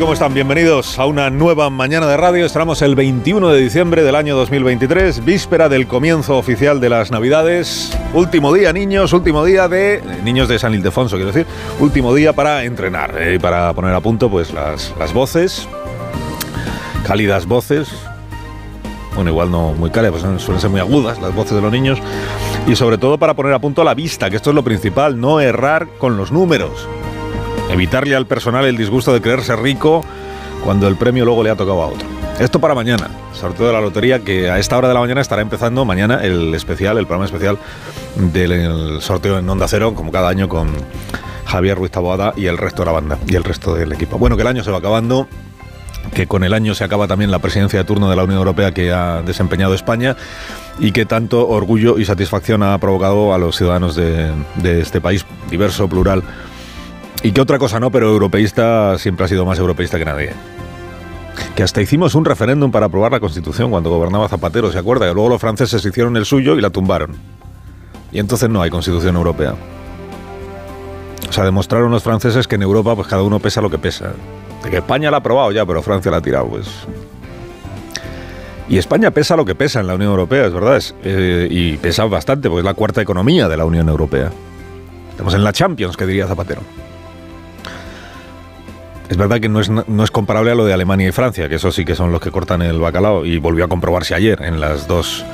¿Cómo están? Bienvenidos a una nueva mañana de radio. Estamos el 21 de diciembre del año 2023, víspera del comienzo oficial de las Navidades. Último día, niños, último día de... eh, Niños de San Ildefonso, quiero decir. Último día para entrenar eh, y para poner a punto pues las, las voces, cálidas voces. Bueno, igual no muy cálidas, pues suelen ser muy agudas las voces de los niños. Y sobre todo para poner a punto la vista, que esto es lo principal, no errar con los números. Evitarle al personal el disgusto de creerse rico cuando el premio luego le ha tocado a otro. Esto para mañana, sorteo de la lotería que a esta hora de la mañana estará empezando mañana el especial, el programa especial del sorteo en Onda Cero, como cada año con Javier Ruiz Taboada y el resto de la banda y el resto del equipo. Bueno, que el año se va acabando, que con el año se acaba también la presidencia de turno de la Unión Europea que ha desempeñado España y que tanto orgullo y satisfacción ha provocado a los ciudadanos de, de este país diverso, plural y que otra cosa no, pero europeísta siempre ha sido más europeísta que nadie. Que hasta hicimos un referéndum para aprobar la Constitución cuando gobernaba Zapatero, ¿se acuerda? Que luego los franceses hicieron el suyo y la tumbaron. Y entonces no hay Constitución Europea. O sea, demostraron los franceses que en Europa pues cada uno pesa lo que pesa. De que España la ha aprobado ya, pero Francia la ha tirado, pues. Y España pesa lo que pesa en la Unión Europea, es verdad. eh, y pesa bastante, porque es la cuarta economía de la Unión Europea. Estamos en la Champions, que diría Zapatero. Es verdad que no es, no es comparable a lo de Alemania y Francia, que eso sí que son los que cortan el bacalao y volvió a comprobarse ayer en las dos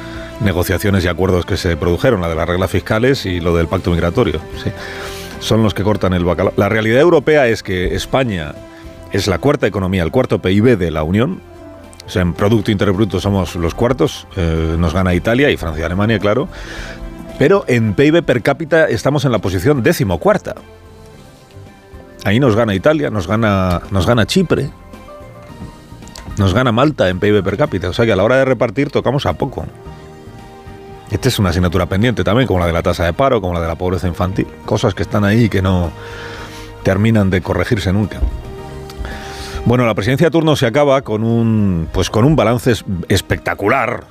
negociaciones y acuerdos que se produjeron, la de las reglas fiscales y lo del pacto migratorio. sí. Son los que cortan el bacalao. La realidad europea es que España es la cuarta economía, el cuarto PIB de la Unión. O sea, en Producto Interior Bruto somos los cuartos, eh, nos gana Italia y Francia y Alemania, claro. Pero en PIB per cápita estamos en la posición decimocuarta. Ahí nos gana Italia, nos gana, nos gana Chipre, nos gana Malta en PIB per cápita. O sea que a la hora de repartir tocamos a poco. Esta es una asignatura pendiente también, como la de la tasa de paro, como la de la pobreza infantil. Cosas que están ahí y que no terminan de corregirse nunca. Bueno, la presidencia de turno se acaba con un, pues con un balance es- espectacular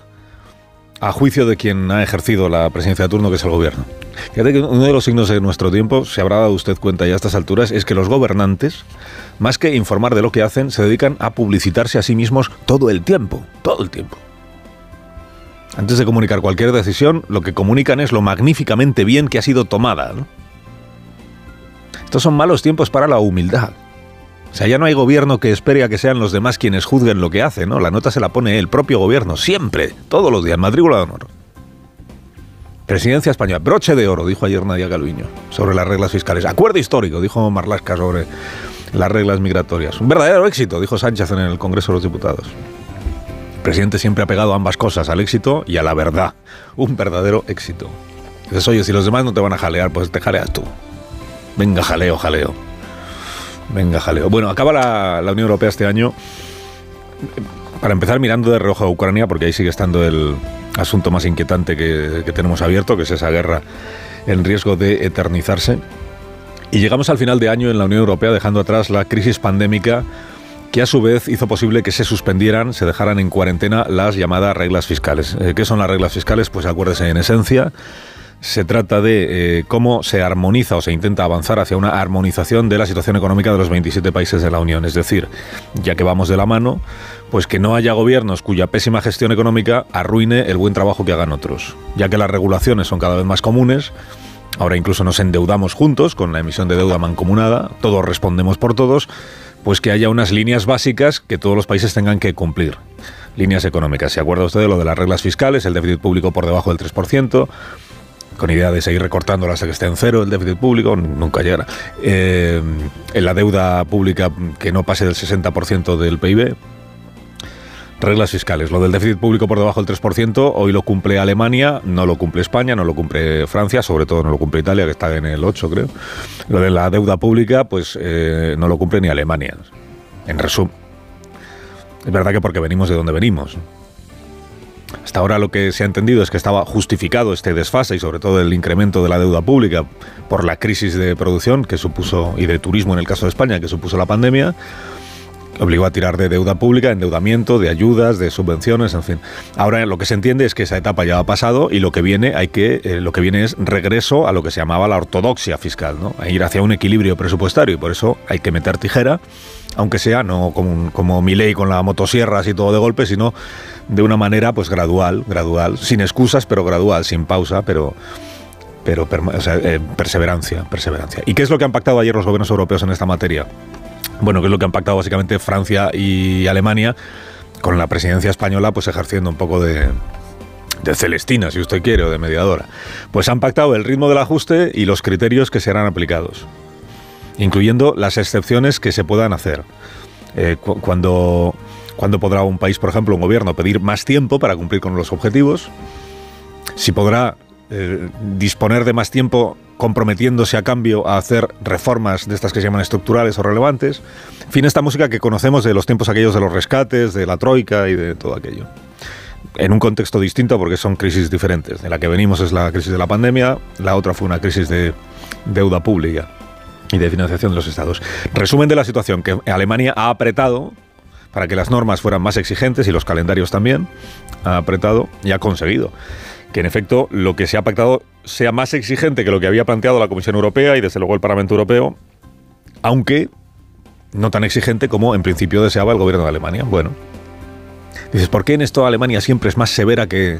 a juicio de quien ha ejercido la presidencia de turno, que es el gobierno. Fíjate que uno de los signos de nuestro tiempo, se habrá dado usted cuenta ya a estas alturas, es que los gobernantes, más que informar de lo que hacen, se dedican a publicitarse a sí mismos todo el tiempo, todo el tiempo. Antes de comunicar cualquier decisión, lo que comunican es lo magníficamente bien que ha sido tomada. Estos son malos tiempos para la humildad. O sea, ya no hay gobierno que espere a que sean los demás quienes juzguen lo que hace, ¿no? La nota se la pone el propio gobierno, siempre, todos los días, matrícula de honor. Presidencia española, broche de oro, dijo ayer Nadia Calviño, sobre las reglas fiscales. Acuerdo histórico, dijo Marlasca sobre las reglas migratorias. Un verdadero éxito, dijo Sánchez en el Congreso de los Diputados. El presidente siempre ha pegado ambas cosas, al éxito y a la verdad. Un verdadero éxito. Dices, oye, si los demás no te van a jalear, pues te jaleas tú. Venga, jaleo, jaleo. Venga, jaleo. Bueno, acaba la, la Unión Europea este año. Para empezar, mirando de reojo a Ucrania, porque ahí sigue estando el asunto más inquietante que, que tenemos abierto, que es esa guerra en riesgo de eternizarse. Y llegamos al final de año en la Unión Europea dejando atrás la crisis pandémica que a su vez hizo posible que se suspendieran, se dejaran en cuarentena las llamadas reglas fiscales. Eh, ¿Qué son las reglas fiscales? Pues acuérdese, en esencia, se trata de eh, cómo se armoniza o se intenta avanzar hacia una armonización de la situación económica de los 27 países de la Unión. Es decir, ya que vamos de la mano, pues que no haya gobiernos cuya pésima gestión económica arruine el buen trabajo que hagan otros. Ya que las regulaciones son cada vez más comunes, ahora incluso nos endeudamos juntos con la emisión de deuda mancomunada, todos respondemos por todos, pues que haya unas líneas básicas que todos los países tengan que cumplir. Líneas económicas. ¿Se acuerda usted de lo de las reglas fiscales, el déficit público por debajo del 3%? Con idea de seguir recortando hasta que esté en cero el déficit público, nunca llegará. Eh, en la deuda pública que no pase del 60% del PIB. Reglas fiscales. Lo del déficit público por debajo del 3%, hoy lo cumple Alemania, no lo cumple España, no lo cumple Francia, sobre todo no lo cumple Italia, que está en el 8, creo. Lo de la deuda pública, pues eh, no lo cumple ni Alemania. En resumen. Es verdad que porque venimos de donde venimos. Hasta ahora lo que se ha entendido es que estaba justificado este desfase y sobre todo el incremento de la deuda pública por la crisis de producción que supuso y de turismo en el caso de España que supuso la pandemia obligó a tirar de deuda pública, endeudamiento, de ayudas, de subvenciones, en fin. Ahora lo que se entiende es que esa etapa ya ha pasado y lo que viene hay que eh, lo que viene es regreso a lo que se llamaba la ortodoxia fiscal, ¿no? A ir hacia un equilibrio presupuestario y por eso hay que meter tijera, aunque sea no como, como mi ley con la motosierra así todo de golpe, sino de una manera pues gradual, gradual, sin excusas, pero gradual, sin pausa, pero pero eh, perseverancia, perseverancia. ¿Y qué es lo que han pactado ayer los gobiernos europeos en esta materia? Bueno, que es lo que han pactado básicamente Francia y Alemania, con la presidencia española pues ejerciendo un poco de, Celestina, si usted quiere, o de mediadora. Pues han pactado el ritmo del ajuste y los criterios que serán aplicados, incluyendo las excepciones que se puedan hacer. Eh, cuando, cuando podrá un país, por ejemplo, un gobierno, pedir más tiempo para cumplir con los objetivos, si podrá eh, disponer de más tiempo comprometiéndose a cambio a hacer reformas de estas que se llaman estructurales o relevantes. En fin, esta música que conocemos de los tiempos aquellos de los rescates, de la troika y de todo aquello. En un contexto distinto porque son crisis diferentes. De la que venimos es la crisis de la pandemia, la otra fue una crisis de deuda pública y de financiación de los estados. Resumen de la situación, que Alemania ha apretado para que las normas fueran más exigentes y los calendarios también, ha apretado y ha conseguido que en efecto lo que se ha pactado sea más exigente que lo que había planteado la Comisión Europea y desde luego el Parlamento Europeo, aunque no tan exigente como en principio deseaba el gobierno de Alemania. Bueno, dices, ¿por qué en esto Alemania siempre es más severa que,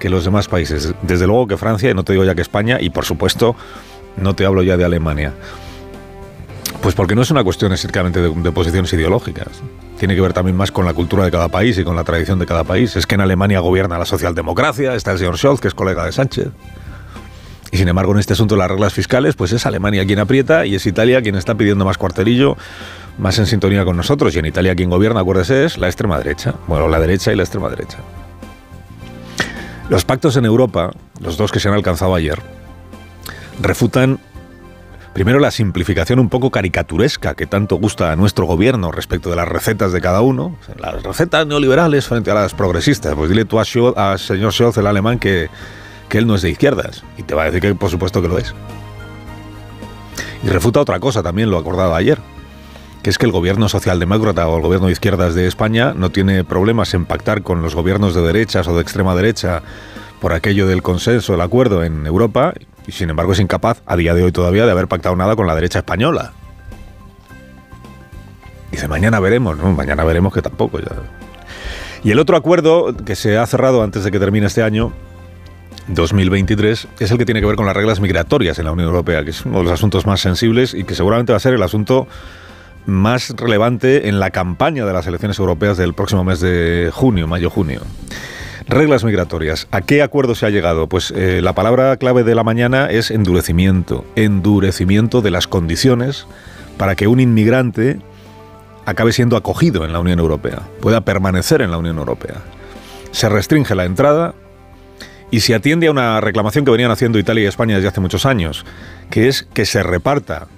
que los demás países? Desde luego que Francia, y no te digo ya que España, y por supuesto no te hablo ya de Alemania. Pues porque no es una cuestión estrictamente de posiciones ideológicas tiene que ver también más con la cultura de cada país y con la tradición de cada país. Es que en Alemania gobierna la socialdemocracia, está el señor Scholz, que es colega de Sánchez. Y sin embargo, en este asunto de las reglas fiscales, pues es Alemania quien aprieta y es Italia quien está pidiendo más cuarterillo, más en sintonía con nosotros. Y en Italia quien gobierna, acuérdese, es la extrema derecha. Bueno, la derecha y la extrema derecha. Los pactos en Europa, los dos que se han alcanzado ayer, refutan Primero, la simplificación un poco caricaturesca que tanto gusta a nuestro gobierno respecto de las recetas de cada uno. Las recetas neoliberales frente a las progresistas. Pues dile tú a, señor Scholz, el alemán, que, que él no es de izquierdas. Y te va a decir que por supuesto que lo es. Y refuta otra cosa, también lo acordado ayer, que es que el gobierno socialdemócrata o el gobierno de izquierdas de España no tiene problemas en pactar con los gobiernos de derechas o de extrema derecha por aquello del consenso, el acuerdo en Europa, y sin embargo es incapaz a día de hoy todavía de haber pactado nada con la derecha española. Dice, mañana veremos, ¿no? Mañana veremos que tampoco. Ya. Y el otro acuerdo que se ha cerrado antes de que termine este año, 2023, es el que tiene que ver con las reglas migratorias en la Unión Europea, que es uno de los asuntos más sensibles y que seguramente va a ser el asunto más relevante en la campaña de las elecciones europeas del próximo mes de junio, mayo-junio. Reglas migratorias. ¿A qué acuerdo se ha llegado? Pues eh, la palabra clave de la mañana es endurecimiento. Endurecimiento de las condiciones para que un inmigrante acabe siendo acogido en la Unión Europea, pueda permanecer en la Unión Europea. Se restringe la entrada y se atiende a una reclamación que venían haciendo Italia y España desde hace muchos años, que es que se reparta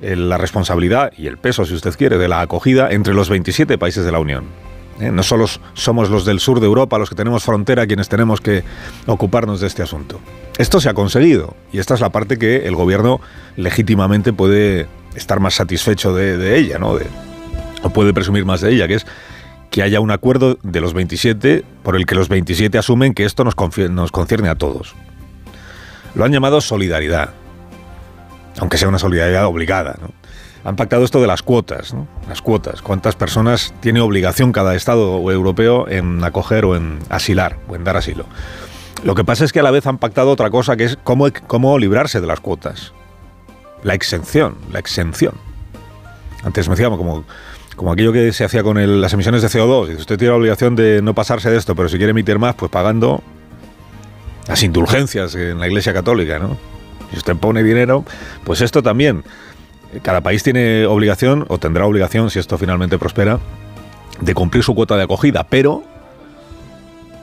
eh, la responsabilidad y el peso, si usted quiere, de la acogida entre los 27 países de la Unión. ¿Eh? No solo somos los del sur de Europa, los que tenemos frontera, quienes tenemos que ocuparnos de este asunto. Esto se ha conseguido y esta es la parte que el gobierno legítimamente puede estar más satisfecho de, ella, ¿no? o puede presumir más de ella, que es que haya un acuerdo de los 27 por el que los 27 asumen que esto nos, nos concierne a todos. Lo han llamado solidaridad, aunque sea una solidaridad obligada. ¿no? Han pactado esto de las cuotas, las cuotas, cuántas personas tiene obligación cada Estado europeo en acoger o en asilar o en dar asilo. Lo que pasa es que a la vez han pactado otra cosa que es cómo, cómo librarse de las cuotas. La exención, la exención. Antes me decíamos como, como aquello que se hacía con las emisiones de CO2. Si usted tiene la obligación de no pasarse de esto, pero si quiere emitir más, pues pagando las indulgencias en la Iglesia Católica, ¿no? Si usted pone dinero, pues esto también cada país tiene obligación, o tendrá obligación, si esto finalmente prospera, de cumplir su cuota de acogida, pero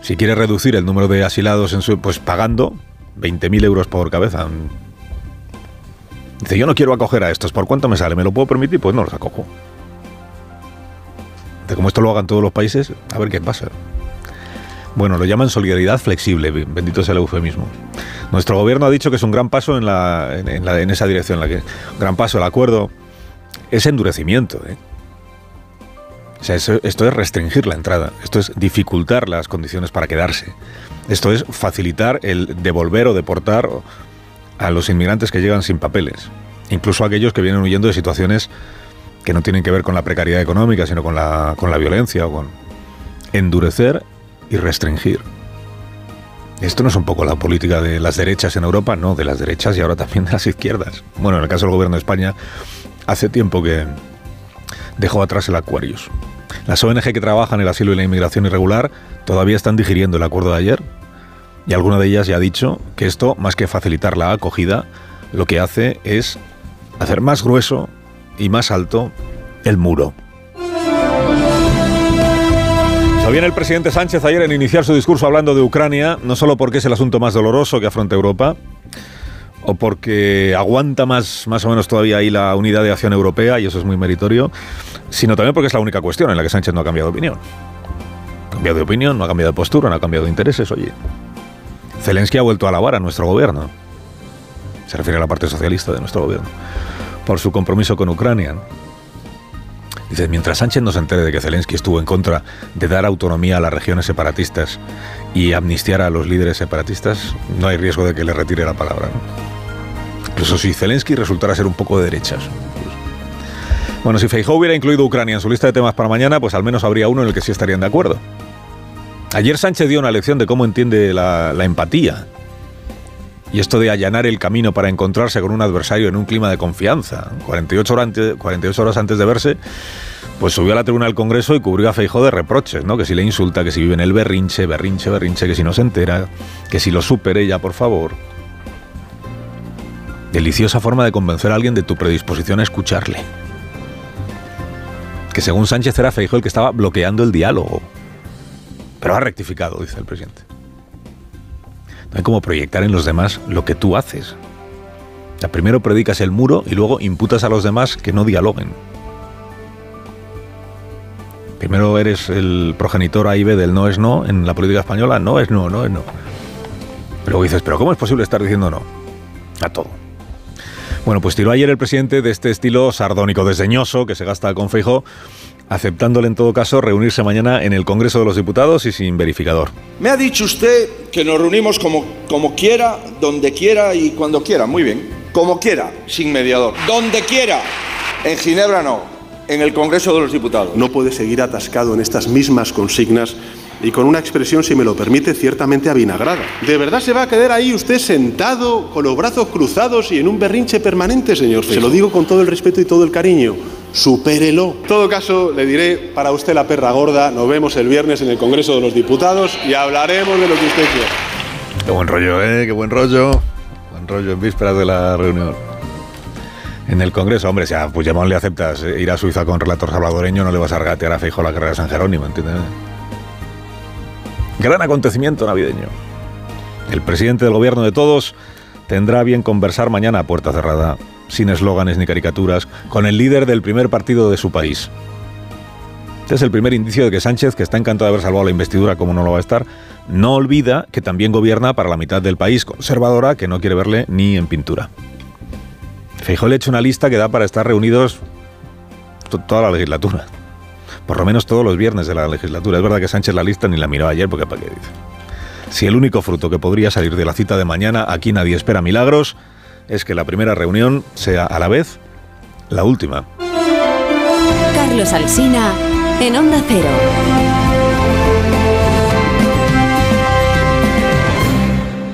si quiere reducir el número de asilados, en su, pues pagando 20.000 euros por cabeza. Dice, yo no quiero acoger a estos, ¿por cuánto me sale? ¿Me lo puedo permitir? Pues no los acojo. de cómo esto lo hagan todos los países, a ver qué pasa. Bueno, lo llaman solidaridad flexible, bendito sea el eufemismo. Nuestro gobierno ha dicho que es un gran paso en, esa dirección, la que, un gran paso, el acuerdo, es endurecimiento. ¿eh? O sea, esto es restringir la entrada, esto es dificultar las condiciones para quedarse, esto es facilitar el devolver o deportar a los inmigrantes que llegan sin papeles, incluso aquellos que vienen huyendo de situaciones que no tienen que ver con la precariedad económica, sino con la, con la violencia o con endurecer y restringir. Esto no es un poco la política de las derechas en Europa, no, de las derechas y ahora también de las izquierdas. Bueno, en el caso del gobierno de España, hace tiempo que dejó atrás el Aquarius. Las ONG que trabajan en el asilo y la inmigración irregular todavía están digiriendo el acuerdo de ayer y alguna de ellas ya ha dicho que esto, más que facilitar la acogida, lo que hace es hacer más grueso y más alto el muro. Sabía el presidente Sánchez ayer en iniciar su discurso hablando de Ucrania, no solo porque es el asunto más doloroso que afronta Europa, o porque aguanta más, más o menos todavía ahí la unidad de acción europea, y eso es muy meritorio, sino también porque es la única cuestión en la que Sánchez no ha cambiado de opinión. Ha cambiado de opinión, no ha cambiado de postura, no ha cambiado de intereses, oye. Zelensky ha vuelto a alabar a nuestro gobierno. Se refiere a la parte socialista de nuestro gobierno. Por su compromiso con Ucrania. Dice, mientras Sánchez no se entere de que Zelensky estuvo en contra de dar autonomía a las regiones separatistas y amnistiar a los líderes separatistas, no hay riesgo de que le retire la palabra. Incluso si Zelensky resultara ser un poco de derechas. Bueno, si Feijóo hubiera incluido Ucrania en su lista de temas para mañana, pues al menos habría uno en el que sí estarían de acuerdo. Ayer Sánchez dio una lección de cómo entiende la empatía y esto de allanar el camino para encontrarse con un adversario en un clima de confianza. 48 horas antes, 48 horas antes de verse, pues subió a la tribuna del Congreso y cubrió a Feijó de reproches, ¿no? Que si le insulta, que si vive en el berrinche, berrinche, berrinche, que si no se entera, que si lo supere ya, por favor. Deliciosa forma de convencer a alguien de tu predisposición a escucharle. Que según Sánchez era Feijó el que estaba bloqueando el diálogo. Pero ha rectificado, dice el presidente. No hay como proyectar en los demás lo que tú haces. O primero predicas el muro y luego imputas a los demás que no dialoguen. Primero eres el progenitor A y del no es no en la política española, no es no, no es no. Pero dices, ¿pero cómo es posible estar diciendo no? A todo. Bueno, pues tiró ayer el presidente de este estilo sardónico desdeñoso que se gasta con Feijóo aceptándole en todo caso reunirse mañana en el Congreso de los Diputados y sin verificador. Me ha dicho usted que nos reunimos como, como quiera, donde quiera y cuando quiera. Muy bien. Como quiera, sin mediador. Donde quiera. En Ginebra no. En el Congreso de los Diputados. No puede seguir atascado en estas mismas consignas y con una expresión, si me lo permite, ciertamente avinagrada. ¿De verdad se va a quedar ahí usted sentado, con los brazos cruzados y en un berrinche permanente, señor? Se lo digo con todo el respeto y todo el cariño supérelo. En todo caso, le diré para usted la perra gorda, nos vemos el viernes en el Congreso de los Diputados y hablaremos de lo que usted quiera. Qué buen rollo, ¿eh? Qué buen rollo. Buen rollo en vísperas de la reunión. En el Congreso, hombre, si a Puigdemont le aceptas ir a Suiza con relator salvadoreño, no le vas a regatear a Feijóo la carrera de San Jerónimo, ¿entiendes? Gran acontecimiento navideño. El presidente del gobierno de todos tendrá bien conversar mañana a puerta cerrada sin eslóganes ni caricaturas, con el líder del primer partido de su país. Este es el primer indicio de que Sánchez, que está encantado de haber salvado la investidura como no lo va a estar, no olvida que también gobierna para la mitad del país conservadora que no quiere verle ni en pintura. Feijóo le ha hecho una lista que da para estar reunidos toda la legislatura. Por lo menos todos los viernes de la legislatura. Es verdad que Sánchez la lista ni la miró ayer porque para qué dice. Si el único fruto que podría salir de la cita de mañana, aquí nadie espera milagros, es que la primera reunión sea a la vez la última. Carlos Alsina en Onda Cero.